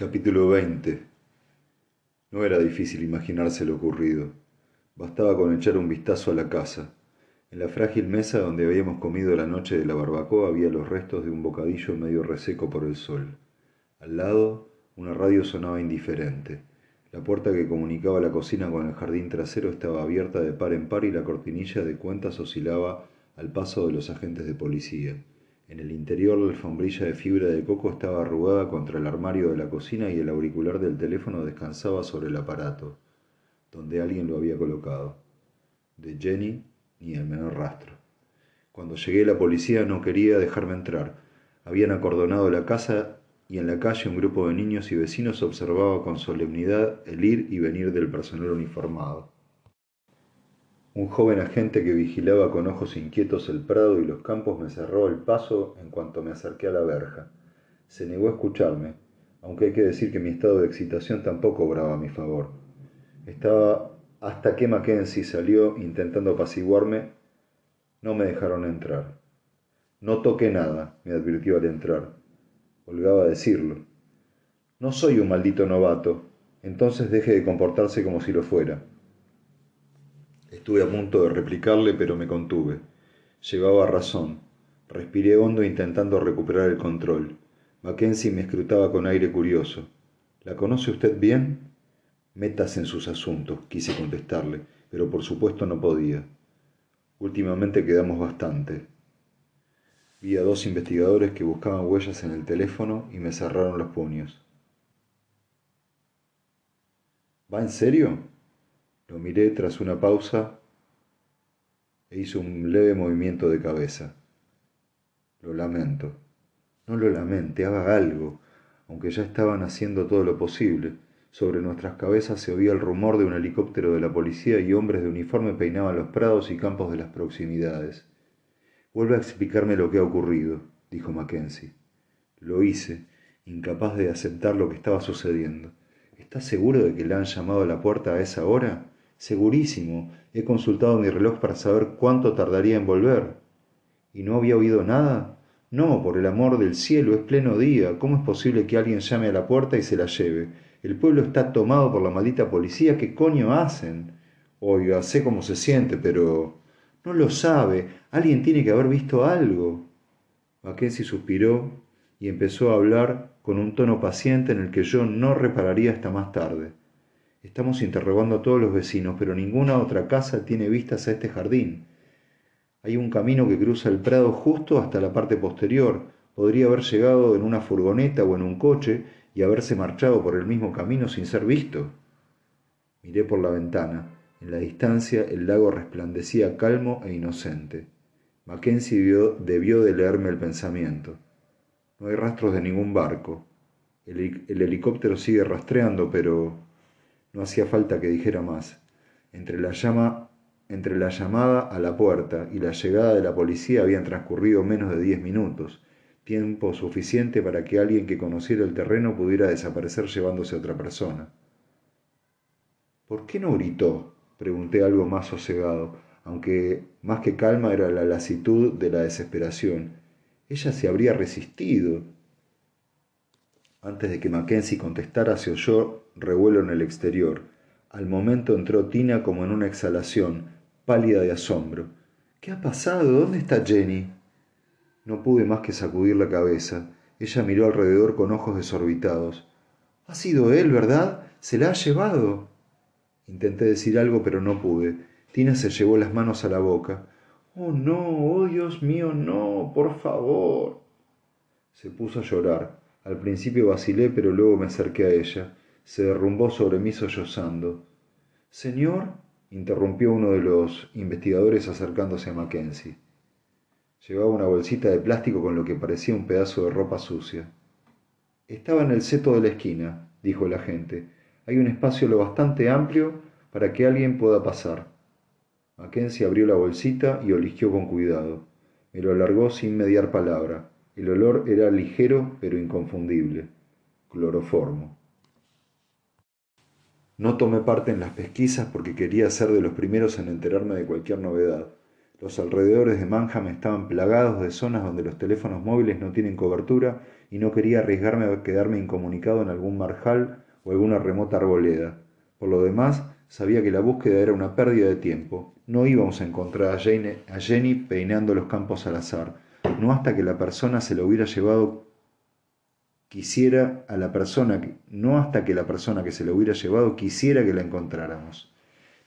Capítulo 20 No era difícil imaginarse lo ocurrido. Bastaba con echar un vistazo a la casa. En la frágil mesa donde habíamos comido la noche de la barbacoa había los restos de un bocadillo medio reseco por el sol. Al lado, una radio sonaba indiferente. La puerta que comunicaba la cocina con el jardín trasero estaba abierta de par en par y la cortinilla de cuentas oscilaba al paso de los agentes de policía. En el interior la alfombrilla de fibra de coco estaba arrugada contra el armario de la cocina y el auricular del teléfono descansaba sobre el aparato, donde alguien lo había colocado. De Jenny ni el menor rastro. Cuando llegué la policía no quería dejarme entrar. Habían acordonado la casa y en la calle un grupo de niños y vecinos observaba con solemnidad el ir y venir del personal uniformado. Un joven agente que vigilaba con ojos inquietos el prado y los campos me cerró el paso en cuanto me acerqué a la verja. Se negó a escucharme, aunque hay que decir que mi estado de excitación tampoco obraba a mi favor. Estaba hasta que Mackenzie salió intentando apaciguarme, no me dejaron entrar. No toqué nada, me advirtió al entrar. Holgaba decirlo. No soy un maldito novato, entonces deje de comportarse como si lo fuera. Estuve a punto de replicarle, pero me contuve. Llevaba razón. Respiré hondo intentando recuperar el control. Mackenzie me escrutaba con aire curioso. ¿La conoce usted bien? Métase en sus asuntos, quise contestarle, pero por supuesto no podía. Últimamente quedamos bastante. Vi a dos investigadores que buscaban huellas en el teléfono y me cerraron los puños. ¿Va en serio? Lo miré tras una pausa e hizo un leve movimiento de cabeza. Lo lamento. No lo lamente, haga algo, aunque ya estaban haciendo todo lo posible. Sobre nuestras cabezas se oía el rumor de un helicóptero de la policía y hombres de uniforme peinaban los prados y campos de las proximidades. Vuelve a explicarme lo que ha ocurrido, dijo Mackenzie. Lo hice, incapaz de aceptar lo que estaba sucediendo. ¿Estás seguro de que le han llamado a la puerta a esa hora? Segurísimo. He consultado mi reloj para saber cuánto tardaría en volver. ¿Y no había oído nada? No, por el amor del cielo, es pleno día. ¿Cómo es posible que alguien llame a la puerta y se la lleve? El pueblo está tomado por la maldita policía. ¿Qué coño hacen? Oiga, sé cómo se siente, pero... No lo sabe. Alguien tiene que haber visto algo. Mackenzie suspiró y empezó a hablar con un tono paciente en el que yo no repararía hasta más tarde. Estamos interrogando a todos los vecinos, pero ninguna otra casa tiene vistas a este jardín. Hay un camino que cruza el prado justo hasta la parte posterior. Podría haber llegado en una furgoneta o en un coche y haberse marchado por el mismo camino sin ser visto. Miré por la ventana. En la distancia el lago resplandecía calmo e inocente. Mackenzie debió de leerme el pensamiento. No hay rastros de ningún barco. El, el helicóptero sigue rastreando, pero no hacía falta que dijera más. Entre la, llama, entre la llamada a la puerta y la llegada de la policía habían transcurrido menos de diez minutos, tiempo suficiente para que alguien que conociera el terreno pudiera desaparecer llevándose a otra persona. ¿Por qué no gritó? pregunté algo más sosegado, aunque más que calma era la lasitud de la desesperación. Ella se habría resistido. Antes de que Mackenzie contestara, se oyó revuelo en el exterior. Al momento entró Tina como en una exhalación, pálida de asombro. ¿Qué ha pasado? ¿Dónde está Jenny? No pude más que sacudir la cabeza. Ella miró alrededor con ojos desorbitados. Ha sido él, ¿verdad? Se la ha llevado. Intenté decir algo, pero no pude. Tina se llevó las manos a la boca. Oh, no, oh Dios mío, no, por favor. Se puso a llorar. Al principio vacilé, pero luego me acerqué a ella. Se derrumbó sobre mí sollozando. Señor, interrumpió uno de los investigadores acercándose a Mackenzie. Llevaba una bolsita de plástico con lo que parecía un pedazo de ropa sucia. Estaba en el seto de la esquina, dijo el agente. Hay un espacio lo bastante amplio para que alguien pueda pasar. Mackenzie abrió la bolsita y olisqueó con cuidado. Me lo alargó sin mediar palabra. El olor era ligero pero inconfundible. Cloroformo. No tomé parte en las pesquisas porque quería ser de los primeros en enterarme de cualquier novedad. Los alrededores de Manham estaban plagados de zonas donde los teléfonos móviles no tienen cobertura y no quería arriesgarme a quedarme incomunicado en algún marjal o alguna remota arboleda. Por lo demás, sabía que la búsqueda era una pérdida de tiempo. No íbamos a encontrar a, a Jenny peinando los campos al azar, no hasta que la persona se lo hubiera llevado quisiera a la persona, no hasta que la persona que se lo hubiera llevado quisiera que la encontráramos.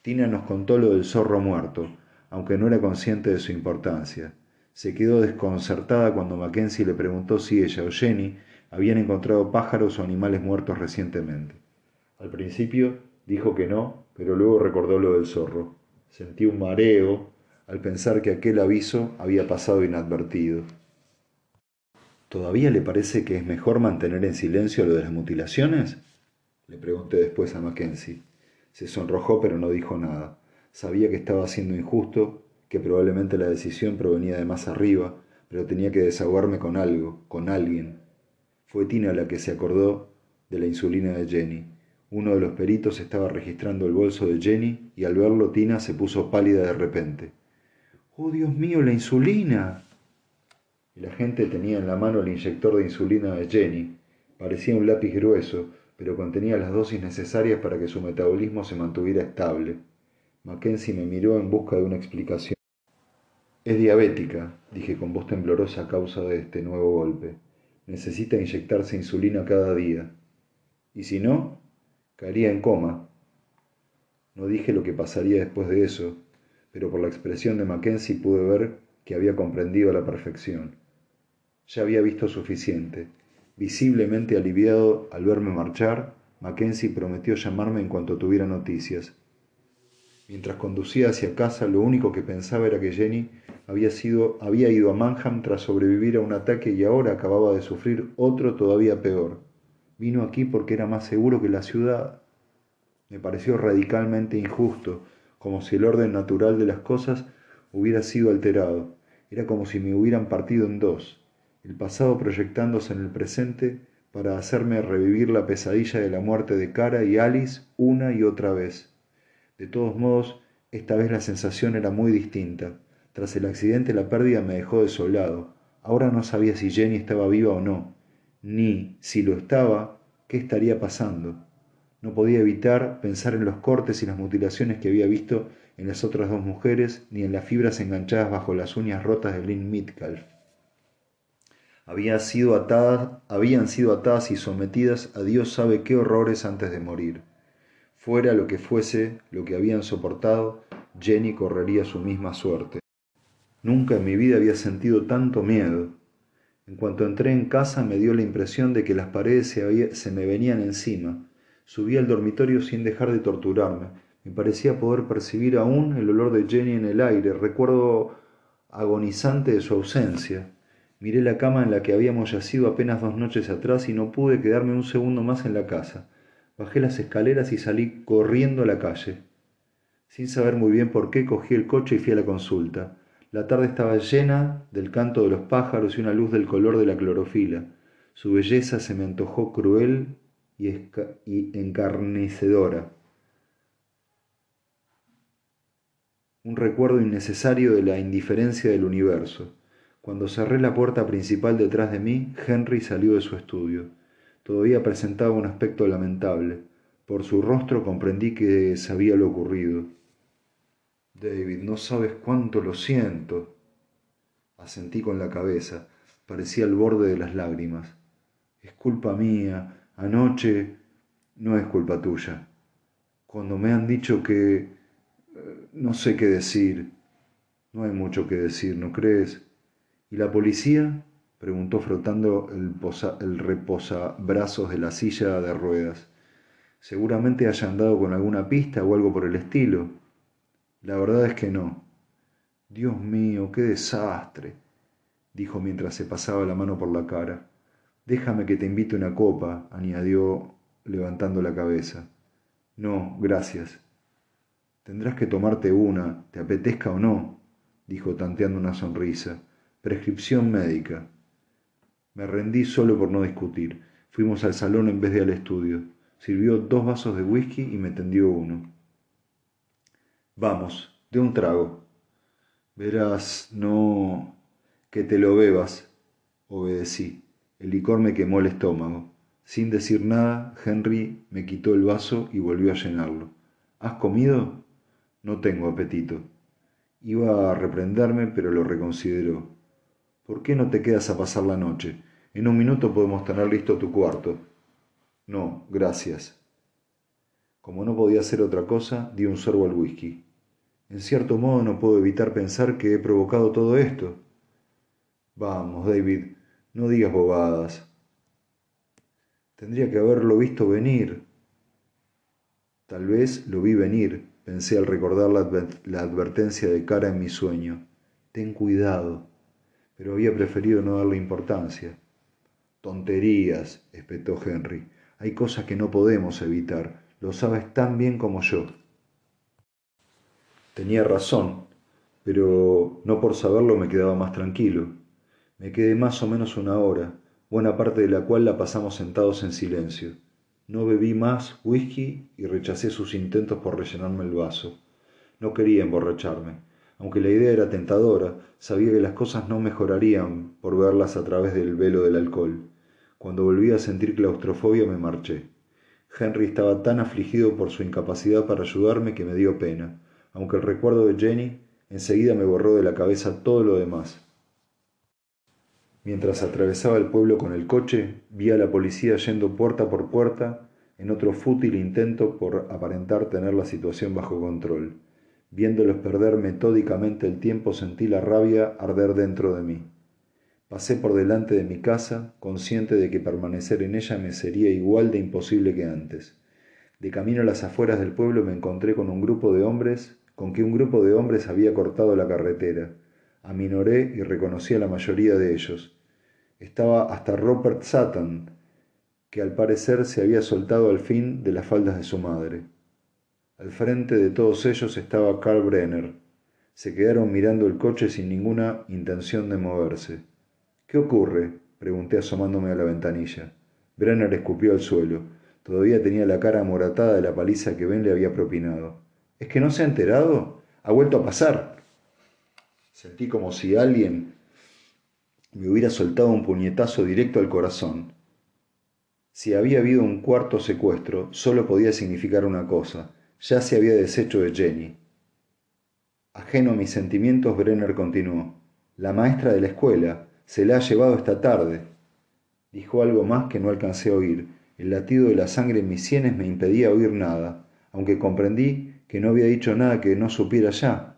Tina nos contó lo del zorro muerto, aunque no era consciente de su importancia. Se quedó desconcertada cuando Mackenzie le preguntó si ella o Jenny habían encontrado pájaros o animales muertos recientemente. Al principio dijo que no, pero luego recordó lo del zorro. Sentí un mareo al pensar que aquel aviso había pasado inadvertido. ¿Todavía le parece que es mejor mantener en silencio lo de las mutilaciones? Le pregunté después a Mackenzie. Se sonrojó pero no dijo nada. Sabía que estaba siendo injusto, que probablemente la decisión provenía de más arriba, pero tenía que desahogarme con algo, con alguien. Fue Tina la que se acordó de la insulina de Jenny. Uno de los peritos estaba registrando el bolso de Jenny y al verlo Tina se puso pálida de repente. ¡Oh, Dios mío, la insulina! El agente tenía en la mano el inyector de insulina de Jenny. Parecía un lápiz grueso, pero contenía las dosis necesarias para que su metabolismo se mantuviera estable. Mackenzie me miró en busca de una explicación. Es diabética, dije con voz temblorosa a causa de este nuevo golpe. Necesita inyectarse insulina cada día. Y si no, caería en coma. No dije lo que pasaría después de eso, pero por la expresión de Mackenzie pude ver que había comprendido a la perfección. Ya había visto suficiente. Visiblemente aliviado al verme marchar, Mackenzie prometió llamarme en cuanto tuviera noticias. Mientras conducía hacia casa, lo único que pensaba era que Jenny había, sido, había ido a Manham tras sobrevivir a un ataque y ahora acababa de sufrir otro todavía peor. Vino aquí porque era más seguro que la ciudad. Me pareció radicalmente injusto, como si el orden natural de las cosas hubiera sido alterado. Era como si me hubieran partido en dos, el pasado proyectándose en el presente para hacerme revivir la pesadilla de la muerte de Cara y Alice una y otra vez. De todos modos, esta vez la sensación era muy distinta. Tras el accidente la pérdida me dejó desolado. Ahora no sabía si Jenny estaba viva o no, ni, si lo estaba, qué estaría pasando. No podía evitar pensar en los cortes y las mutilaciones que había visto en las otras dos mujeres, ni en las fibras enganchadas bajo las uñas rotas de Lynn Mitcalf. habían sido atadas y sometidas a Dios sabe qué horrores antes de morir. Fuera lo que fuese lo que habían soportado, Jenny correría su misma suerte. Nunca en mi vida había sentido tanto miedo. En cuanto entré en casa me dio la impresión de que las paredes se, me venían encima. Subí al dormitorio sin dejar de torturarme. Me parecía poder percibir aún el olor de Jenny en el aire, recuerdo agonizante de su ausencia. Miré la cama en la que habíamos yacido apenas dos noches atrás y no pude quedarme un segundo más en la casa. Bajé las escaleras y salí corriendo a la calle. Sin saber muy bien por qué, cogí el coche y fui a la consulta. La tarde estaba llena del canto de los pájaros y una luz del color de la clorofila. Su belleza se me antojó cruel y, encarnecedora. Un recuerdo innecesario de la indiferencia del universo. Cuando cerré la puerta principal detrás de mí, Henry salió de su estudio. Todavía presentaba un aspecto lamentable. Por su rostro comprendí que sabía lo ocurrido. David, no sabes cuánto lo siento. Asentí con la cabeza. Parecía al borde de las lágrimas. Es culpa mía. Anoche no es culpa tuya. Cuando me han dicho que... Eh, no sé qué decir. No hay mucho que decir, ¿no crees? ¿Y la policía? preguntó frotando el, el reposabrazos de la silla de ruedas. Seguramente haya andado con alguna pista o algo por el estilo. La verdad es que no. Dios mío, qué desastre, dijo mientras se pasaba la mano por la cara. Déjame que te invite una copa, añadió levantando la cabeza. No, gracias. Tendrás que tomarte una, te apetezca o no, dijo tanteando una sonrisa. Prescripción médica. Me rendí solo por no discutir. Fuimos al salón en vez de al estudio. Sirvió dos vasos de whisky y me tendió uno. Vamos, de un trago. Verás, no... que te lo bebas, obedecí. El licor me quemó el estómago. Sin decir nada, Henry me quitó el vaso y volvió a llenarlo. ¿Has comido? No tengo apetito. Iba a reprenderme, pero lo reconsideró. ¿Por qué no te quedas a pasar la noche? En un minuto podemos tener listo tu cuarto. No, gracias. Como no podía hacer otra cosa, di un sorbo al whisky. En cierto modo no puedo evitar pensar que he provocado todo esto. Vamos, David, no digas bobadas. Tendría que haberlo visto venir. Tal vez lo vi venir, pensé al recordar la, advertencia de cara en mi sueño. Ten cuidado. Pero había preferido no darle importancia. Tonterías, espetó Henry. Hay cosas que no podemos evitar. Lo sabes tan bien como yo. Tenía razón, pero no por saberlo me quedaba más tranquilo. Me quedé más o menos una hora, buena parte de la cual la pasamos sentados en silencio. No bebí más whisky y rechacé sus intentos por rellenarme el vaso. No quería emborracharme. Aunque la idea era tentadora, sabía que las cosas no mejorarían por verlas a través del velo del alcohol. Cuando volví a sentir claustrofobia me marché. Henry estaba tan afligido por su incapacidad para ayudarme que me dio pena, aunque el recuerdo de Jenny enseguida me borró de la cabeza todo lo demás. Mientras atravesaba el pueblo con el coche, vi a la policía yendo puerta por puerta en otro fútil intento por aparentar tener la situación bajo control. Viéndolos perder metódicamente el tiempo sentí la rabia arder dentro de mí. Pasé por delante de mi casa, consciente de que permanecer en ella me sería igual de imposible que antes. De camino a las afueras del pueblo me encontré con un grupo de hombres, con que un grupo de hombres había cortado la carretera. Aminoré y reconocí a la mayoría de ellos. Estaba hasta Robert Sutton, que al parecer se había soltado al fin de las faldas de su madre. Al frente de todos ellos estaba Carl Brenner. Se quedaron mirando el coche sin ninguna intención de moverse. ¿Qué ocurre? pregunté asomándome a la ventanilla. Brenner escupió al suelo. Todavía tenía la cara amoratada de la paliza que Ben le había propinado. ¿Es que no se ha enterado? Ha vuelto a pasar. Sentí como si alguien me hubiera soltado un puñetazo directo al corazón. Si había habido un cuarto secuestro, solo podía significar una cosa. Ya se había deshecho de Jenny. Ajeno a mis sentimientos, Brenner continuó. La maestra de la escuela se la ha llevado esta tarde. Dijo algo más que no alcancé a oír. El latido de la sangre en mis sienes me impedía oír nada, aunque comprendí que no había dicho nada que no supiera ya.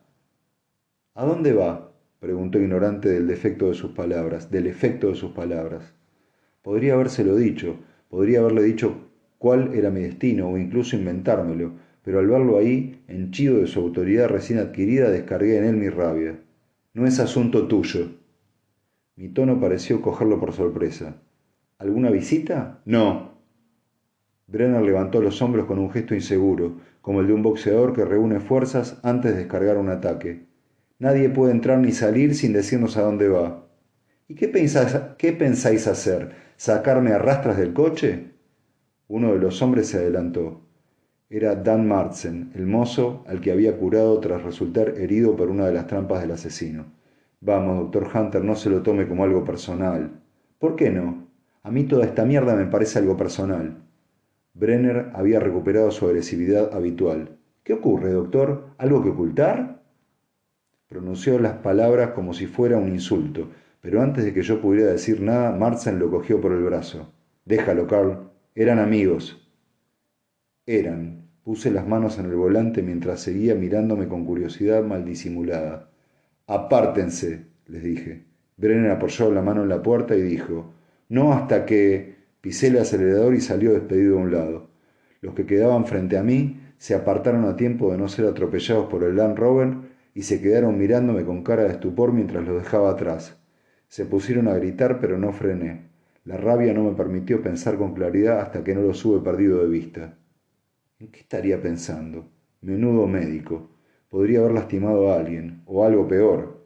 ¿A dónde va? preguntó ignorante del defecto de sus palabras, del efecto de sus palabras. Podría habérselo dicho, podría haberle dicho cuál era mi destino o incluso inventármelo, pero al verlo ahí, henchido de su autoridad recién adquirida, descargué en él mi rabia. No es asunto tuyo. Mi tono pareció cogerlo por sorpresa. ¿Alguna visita? No. Brenner levantó los hombros con un gesto inseguro, como el de un boxeador que reúne fuerzas antes de descargar un ataque. Nadie puede entrar ni salir sin decirnos a dónde va. ¿Y qué pensáis, hacer? ¿Sacarme a rastras del coche? Uno de los hombres se adelantó. Era Dan Martzen, el mozo al que había curado tras resultar herido por una de las trampas del asesino. Vamos, doctor Hunter, no se lo tome como algo personal. ¿Por qué no? A mí toda esta mierda me parece algo personal. Brenner había recuperado su agresividad habitual. ¿Qué ocurre, doctor? ¿Algo que ocultar? Pronunció las palabras como si fuera un insulto, pero antes de que yo pudiera decir nada, Marsen lo cogió por el brazo. Déjalo, Carl. Eran amigos. Eran. Puse las manos en el volante mientras seguía mirándome con curiosidad mal disimulada. Apártense, les dije. Brenner apoyó la mano en la puerta y dijo, no hasta que... Pisé el acelerador y salió despedido a un lado. Los que quedaban frente a mí se apartaron a tiempo de no ser atropellados por el Land Rover y se quedaron mirándome con cara de estupor mientras los dejaba atrás. Se pusieron a gritar, pero no frené. La rabia no me permitió pensar con claridad hasta que no los hube perdido de vista. ¿En qué estaría pensando? Menudo médico. Podría haber lastimado a alguien, o algo peor.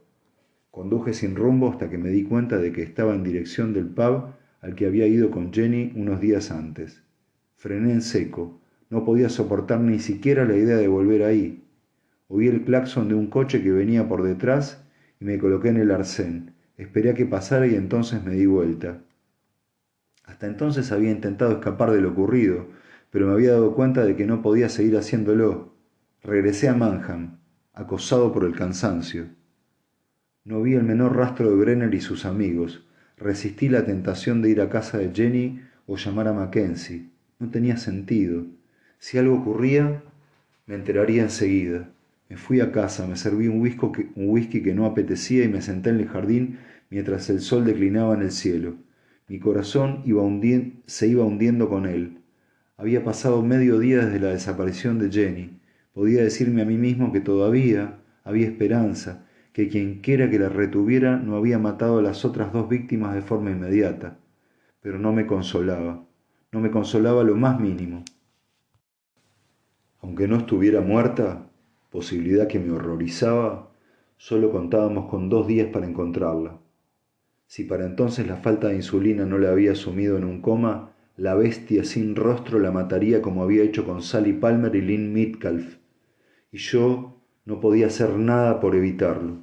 Conduje sin rumbo hasta que me di cuenta de que estaba en dirección del pub al que había ido con Jenny unos días antes. Frené en seco. No podía soportar ni siquiera la idea de volver ahí. Oí el claxon de un coche que venía por detrás y me coloqué en el arcén. Esperé a que pasara y entonces me di vuelta. Hasta entonces había intentado escapar de lo ocurrido, pero me había dado cuenta de que no podía seguir haciéndolo. Regresé a Manham, acosado por el cansancio. No vi el menor rastro de Brenner y sus amigos. Resistí la tentación de ir a casa de Jenny o llamar a Mackenzie. No tenía sentido. Si algo ocurría, me enteraría enseguida. Me fui a casa, me serví un whisky, que, no apetecía y me senté en el jardín mientras el sol declinaba en el cielo. Mi corazón iba se iba hundiendo con él. Había pasado medio día desde la desaparición de Jenny. Podía decirme a mí mismo que todavía había esperanza, que quien quiera que la retuviera no había matado a las otras dos víctimas de forma inmediata. Pero no me consolaba, no me consolaba lo más mínimo. Aunque no estuviera muerta, posibilidad que me horrorizaba, solo contábamos con dos días para encontrarla. Si para entonces la falta de insulina no la había sumido en un coma, la bestia sin rostro la mataría como había hecho con Sally Palmer y Lynn Mitcalf, y yo no podía hacer nada por evitarlo.